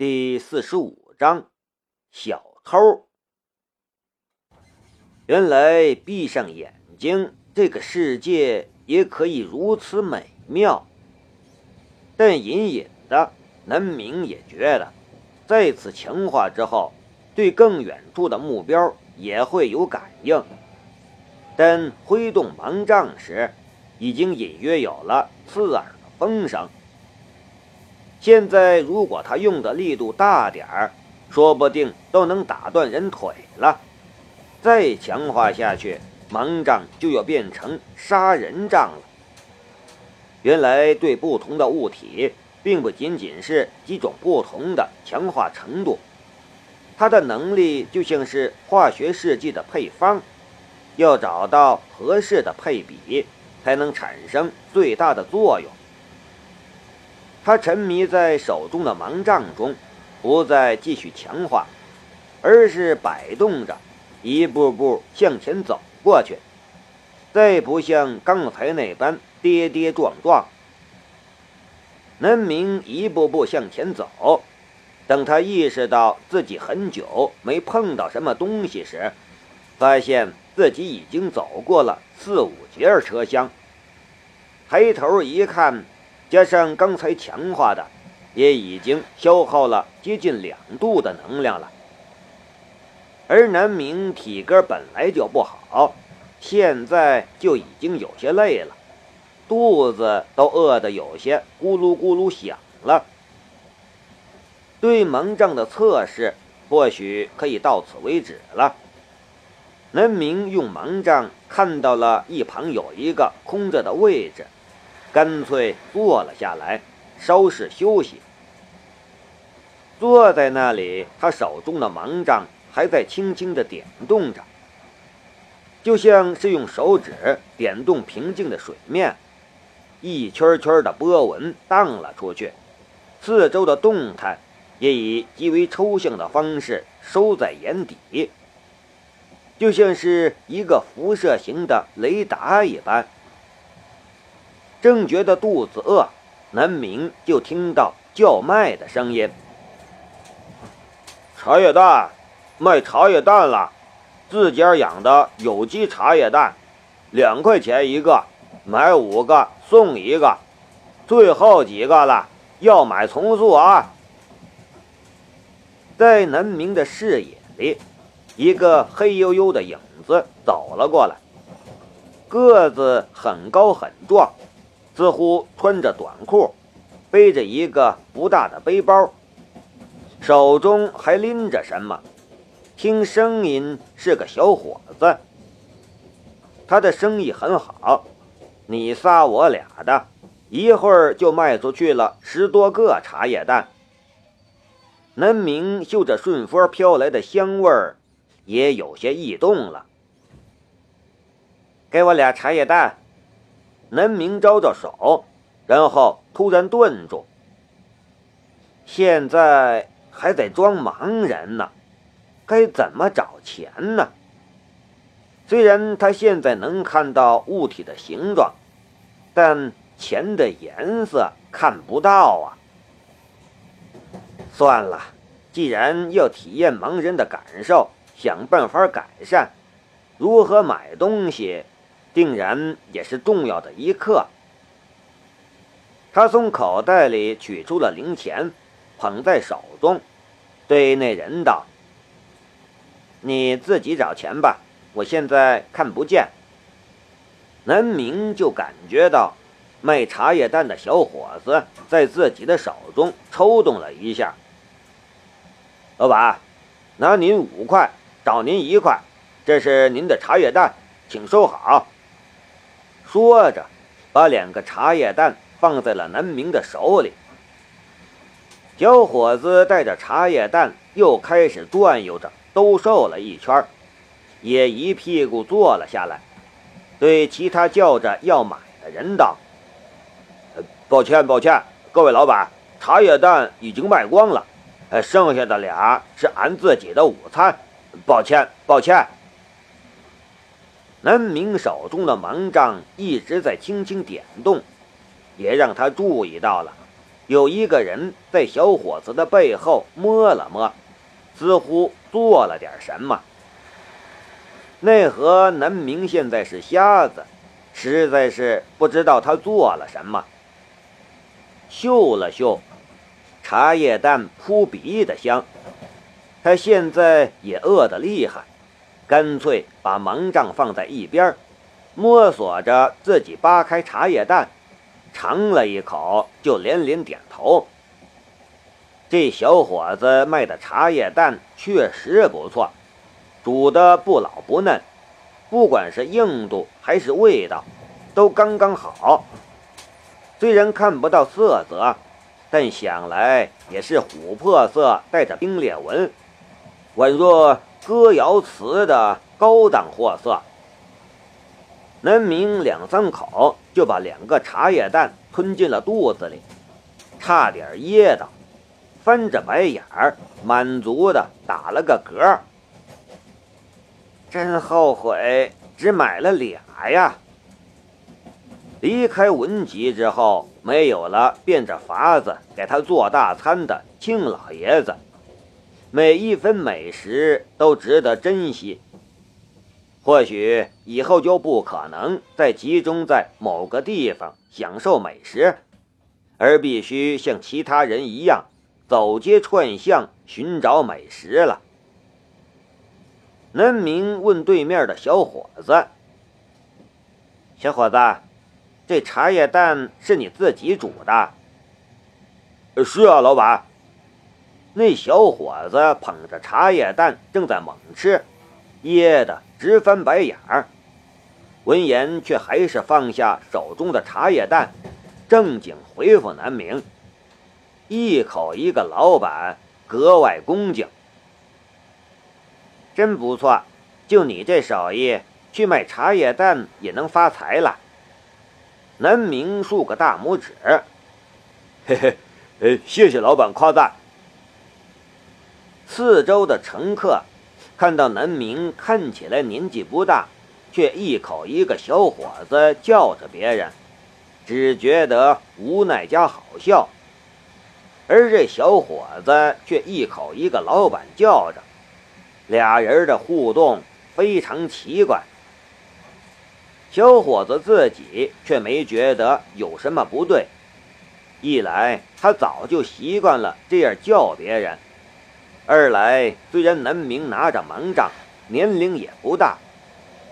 第四十五章，小偷。原来闭上眼睛，这个世界也可以如此美妙。但隐隐的，南明也觉得，再次强化之后，对更远处的目标也会有感应。但挥动盲杖时，已经隐约有了刺耳的风声。现在，如果他用的力度大点儿，说不定都能打断人腿了。再强化下去，盲杖就要变成杀人杖了。原来，对不同的物体，并不仅仅是几种不同的强化程度，它的能力就像是化学试剂的配方，要找到合适的配比，才能产生最大的作用。他沉迷在手中的盲杖中，不再继续强化，而是摆动着，一步步向前走过去，再不像刚才那般跌跌撞撞。南明一步步向前走，等他意识到自己很久没碰到什么东西时，发现自己已经走过了四五节车厢，抬头一看。加上刚才强化的，也已经消耗了接近两度的能量了。而南明体格本来就不好，现在就已经有些累了，肚子都饿得有些咕噜咕噜响了。对盲杖的测试或许可以到此为止了。南明用盲杖看到了一旁有一个空着的位置。干脆坐了下来，稍事休息。坐在那里，他手中的盲杖还在轻轻地点动着，就像是用手指点动平静的水面，一圈圈的波纹荡了出去，四周的动态也以极为抽象的方式收在眼底，就像是一个辐射型的雷达一般。正觉得肚子饿，南明就听到叫卖的声音：“茶叶蛋，卖茶叶蛋了！自家养的有机茶叶蛋，两块钱一个，买五个送一个，最后几个了，要买从速啊！”在南明的视野里，一个黑黝黝的影子走了过来，个子很高很壮。似乎穿着短裤，背着一个不大的背包，手中还拎着什么？听声音是个小伙子。他的生意很好，你仨我俩的，一会儿就卖出去了十多个茶叶蛋。南明嗅着顺风飘来的香味儿，也有些异动了。给我俩茶叶蛋。南明招招手，然后突然顿住。现在还在装盲人呢，该怎么找钱呢？虽然他现在能看到物体的形状，但钱的颜色看不到啊。算了，既然要体验盲人的感受，想办法改善，如何买东西？定然也是重要的一刻。他从口袋里取出了零钱，捧在手中，对那人道：“你自己找钱吧，我现在看不见。”南明就感觉到卖茶叶蛋的小伙子在自己的手中抽动了一下。老板，拿您五块，找您一块，这是您的茶叶蛋，请收好。说着，把两个茶叶蛋放在了南明的手里。小伙子带着茶叶蛋又开始转悠着兜售了一圈，也一屁股坐了下来，对其他叫着要买的人道：“抱歉，抱歉，各位老板，茶叶蛋已经卖光了，剩下的俩是俺自己的午餐，抱歉，抱歉。”南明手中的盲杖一直在轻轻点动，也让他注意到了，有一个人在小伙子的背后摸了摸，似乎做了点什么。奈何南明现在是瞎子，实在是不知道他做了什么。嗅了嗅，茶叶蛋扑鼻的香。他现在也饿得厉害，干脆把盲杖放在一边，摸索着自己扒开茶叶蛋，尝了一口就连连点头。这小伙子卖的茶叶蛋确实不错，煮的不老不嫩，不管是硬度还是味道，都刚刚好。虽然看不到色泽，但想来也是琥珀色，带着冰裂纹，宛若歌谣瓷的高档货色。南明两三口就把两个茶叶蛋吞进了肚子里，差点噎到，翻着白眼儿，满足的打了个嗝。真后悔，只买了俩呀。离开文集之后，没有了变着法子给他做大餐的庆老爷子，每一分美食都值得珍惜。或许以后就不可能再集中在某个地方享受美食，而必须像其他人一样走街串巷寻找美食了。南明问对面的小伙子：“小伙子。”这茶叶蛋是你自己煮的？是啊，老板。那小伙子捧着茶叶蛋正在猛吃，噎得直翻白眼儿。闻言，却还是放下手中的茶叶蛋，正经回复南明：“一口一个老板，格外恭敬。真不错，就你这手艺，去卖茶叶蛋也能发财了。”南明竖个大拇指，嘿嘿，呃，谢谢老板夸赞。四周的乘客看到南明看起来年纪不大，却一口一个小伙子叫着别人，只觉得无奈加好笑；而这小伙子却一口一个老板叫着，俩人的互动非常奇怪。小伙子自己却没觉得有什么不对，一来他早就习惯了这样叫别人，二来虽然南明拿着盲杖，年龄也不大，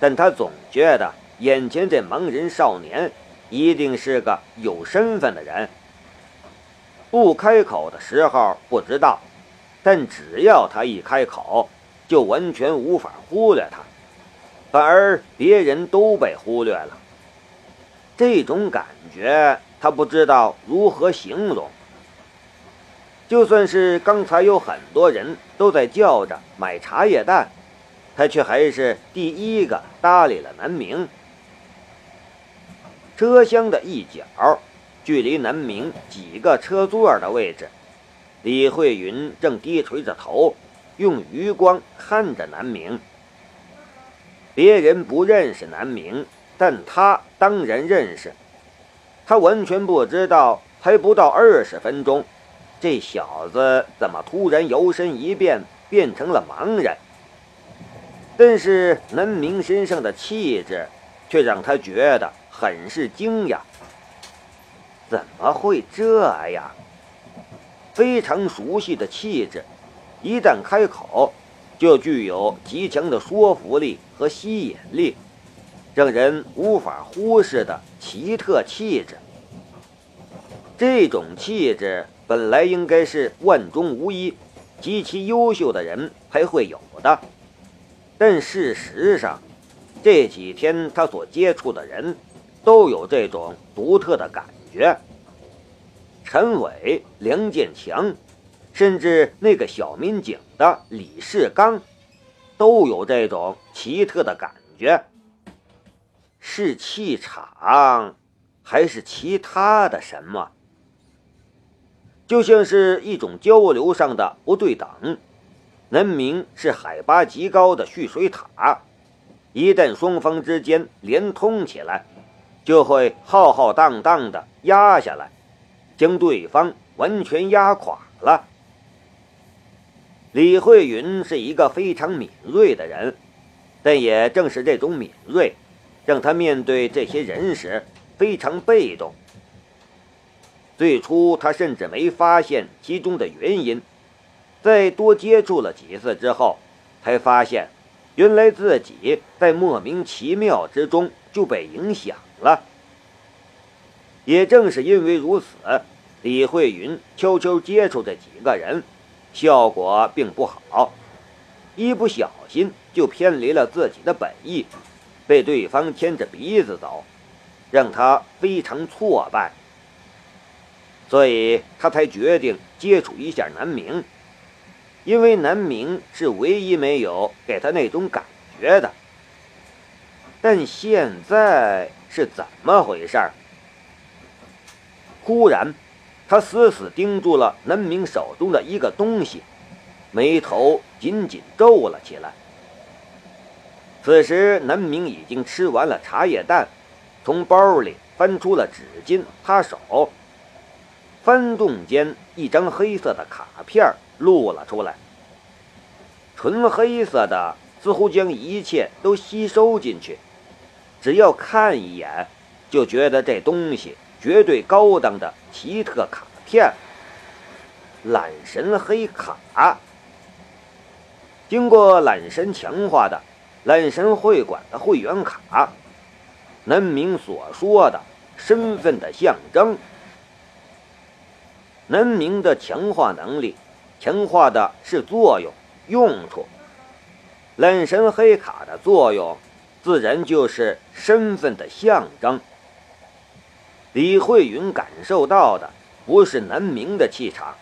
但他总觉得眼前这盲人少年一定是个有身份的人。不开口的时候不知道，但只要他一开口，就完全无法忽略他。反而别人都被忽略了，这种感觉他不知道如何形容。就算是刚才有很多人都在叫着买茶叶蛋，他却还是第一个搭理了南明。车厢的一角，距离南明几个车座的位置，李慧云正低垂着头，用余光看着南明。别人不认识南明，但他当然认识。他完全不知道，还不到二十分钟，这小子怎么突然摇身一变变成了盲人？但是南明身上的气质，却让他觉得很是惊讶。怎么会这样？非常熟悉的气质，一旦开口。就具有极强的说服力和吸引力，让人无法忽视的奇特气质。这种气质本来应该是万中无一、极其优秀的人才会有的，但事实上，这几天他所接触的人，都有这种独特的感觉。陈伟、梁建强。甚至那个小民警的李世刚，都有这种奇特的感觉。是气场，还是其他的什么？就像是一种交流上的不对等。南明是海拔极高的蓄水塔，一旦双方之间连通起来，就会浩浩荡荡的压下来，将对方。完全压垮了。李慧云是一个非常敏锐的人，但也正是这种敏锐，让他面对这些人时非常被动。最初，他甚至没发现其中的原因，在多接触了几次之后，才发现，原来自己在莫名其妙之中就被影响了。也正是因为如此，李慧云悄悄接触这几个人。效果并不好，一不小心就偏离了自己的本意，被对方牵着鼻子走，让他非常挫败。所以他才决定接触一下南明，因为南明是唯一没有给他那种感觉的。但现在是怎么回事？忽然。他死死盯住了南明手中的一个东西，眉头紧紧皱了起来。此时，南明已经吃完了茶叶蛋，从包里翻出了纸巾擦手。翻动间，一张黑色的卡片露了出来，纯黑色的，似乎将一切都吸收进去。只要看一眼，就觉得这东西。绝对高档的奇特卡片，懒神黑卡，经过懒神强化的懒神会馆的会员卡，南明所说的身份的象征。南明的强化能力，强化的是作用、用处。懒神黑卡的作用，自然就是身份的象征。李慧云感受到的不是南明的气场，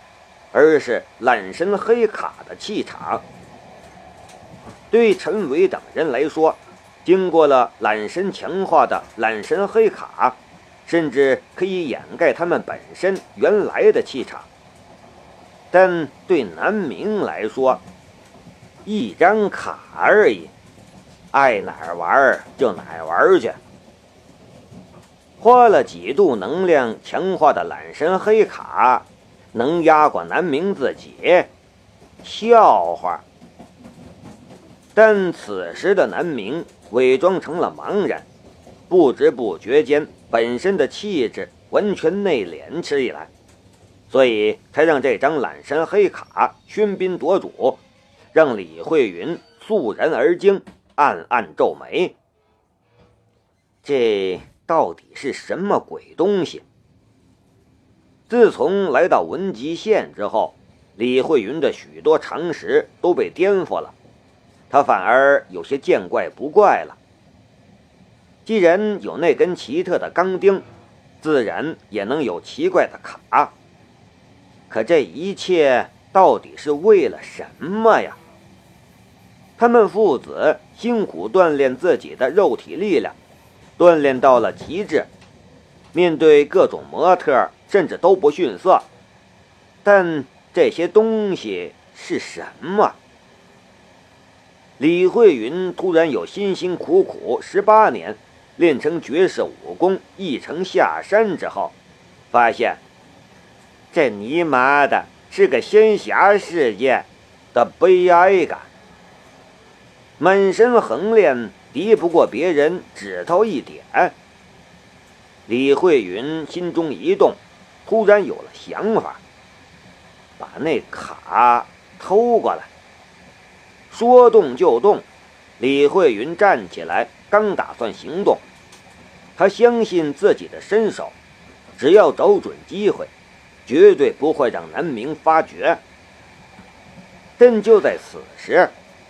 而是懒神黑卡的气场。对陈伟等人来说，经过了懒神强化的懒神黑卡，甚至可以掩盖他们本身原来的气场。但对南明来说，一张卡而已，爱哪儿玩就哪儿玩去。花了几度能量强化的懒神黑卡，能压过南明自己？笑话！但此时的南明伪装成了茫然，不知不觉间，本身的气质完全内敛起来，所以才让这张懒山黑卡喧宾夺主，让李慧云肃然而惊，暗暗皱眉。这。到底是什么鬼东西？自从来到文集县之后，李慧云的许多常识都被颠覆了，他反而有些见怪不怪了。既然有那根奇特的钢钉，自然也能有奇怪的卡。可这一切到底是为了什么呀？他们父子辛苦锻炼自己的肉体力量。锻炼到了极致，面对各种模特，甚至都不逊色。但这些东西是什么？李慧云突然有辛辛苦苦十八年练成绝世武功，一成下山之后，发现这尼玛的是个仙侠世界的悲哀感，满身横练。敌不过别人指头一点。李慧云心中一动，突然有了想法，把那卡偷过来。说动就动，李慧云站起来，刚打算行动，他相信自己的身手，只要找准机会，绝对不会让南明发觉。但就在此时，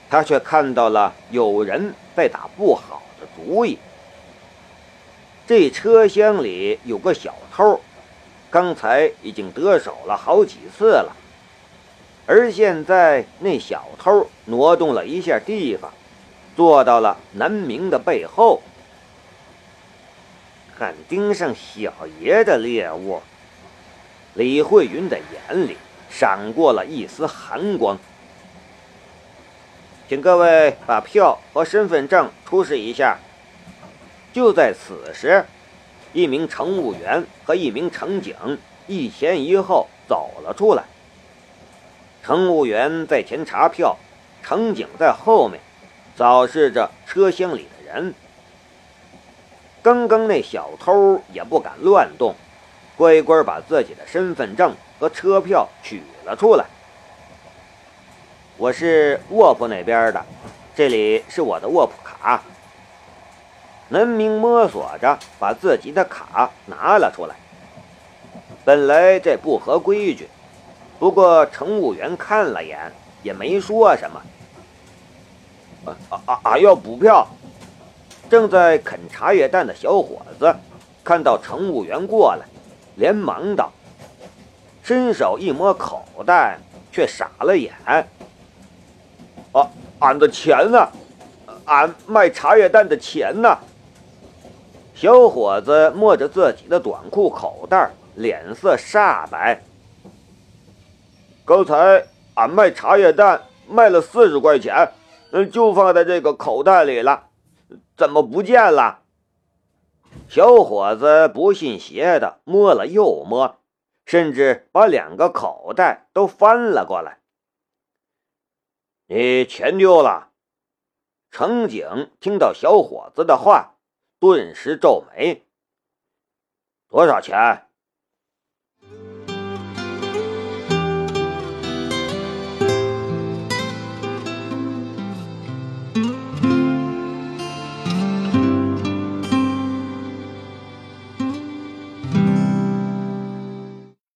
他却看到了有人。在打不好的主意。这车厢里有个小偷，刚才已经得手了好几次了，而现在那小偷挪动了一下地方，坐到了南明的背后。敢盯上小爷的猎物，李慧云的眼里闪过了一丝寒光。请各位把票和身份证出示一下。就在此时，一名乘务员和一名乘警一前一后走了出来。乘务员在前查票，乘警在后面扫视着车厢里的人。刚刚那小偷也不敢乱动，乖乖把自己的身份证和车票取了出来。我是卧铺那边的，这里是我的卧铺卡。南明摸索着把自己的卡拿了出来。本来这不合规矩，不过乘务员看了眼也没说什么。啊啊啊！要补票。正在啃茶叶蛋的小伙子看到乘务员过来，连忙道：“伸手一摸口袋，却傻了眼。啊，俺的钱呢？俺卖茶叶蛋的钱呢？”小伙子摸着自己的短裤口袋，脸色煞白。刚才俺卖茶叶蛋卖了四十块钱，就放在这个口袋里了。怎么不见了？小伙子不信邪的摸了又摸，甚至把两个口袋都翻了过来。你钱丢了？乘警听到小伙子的话，顿时皱眉。多少钱？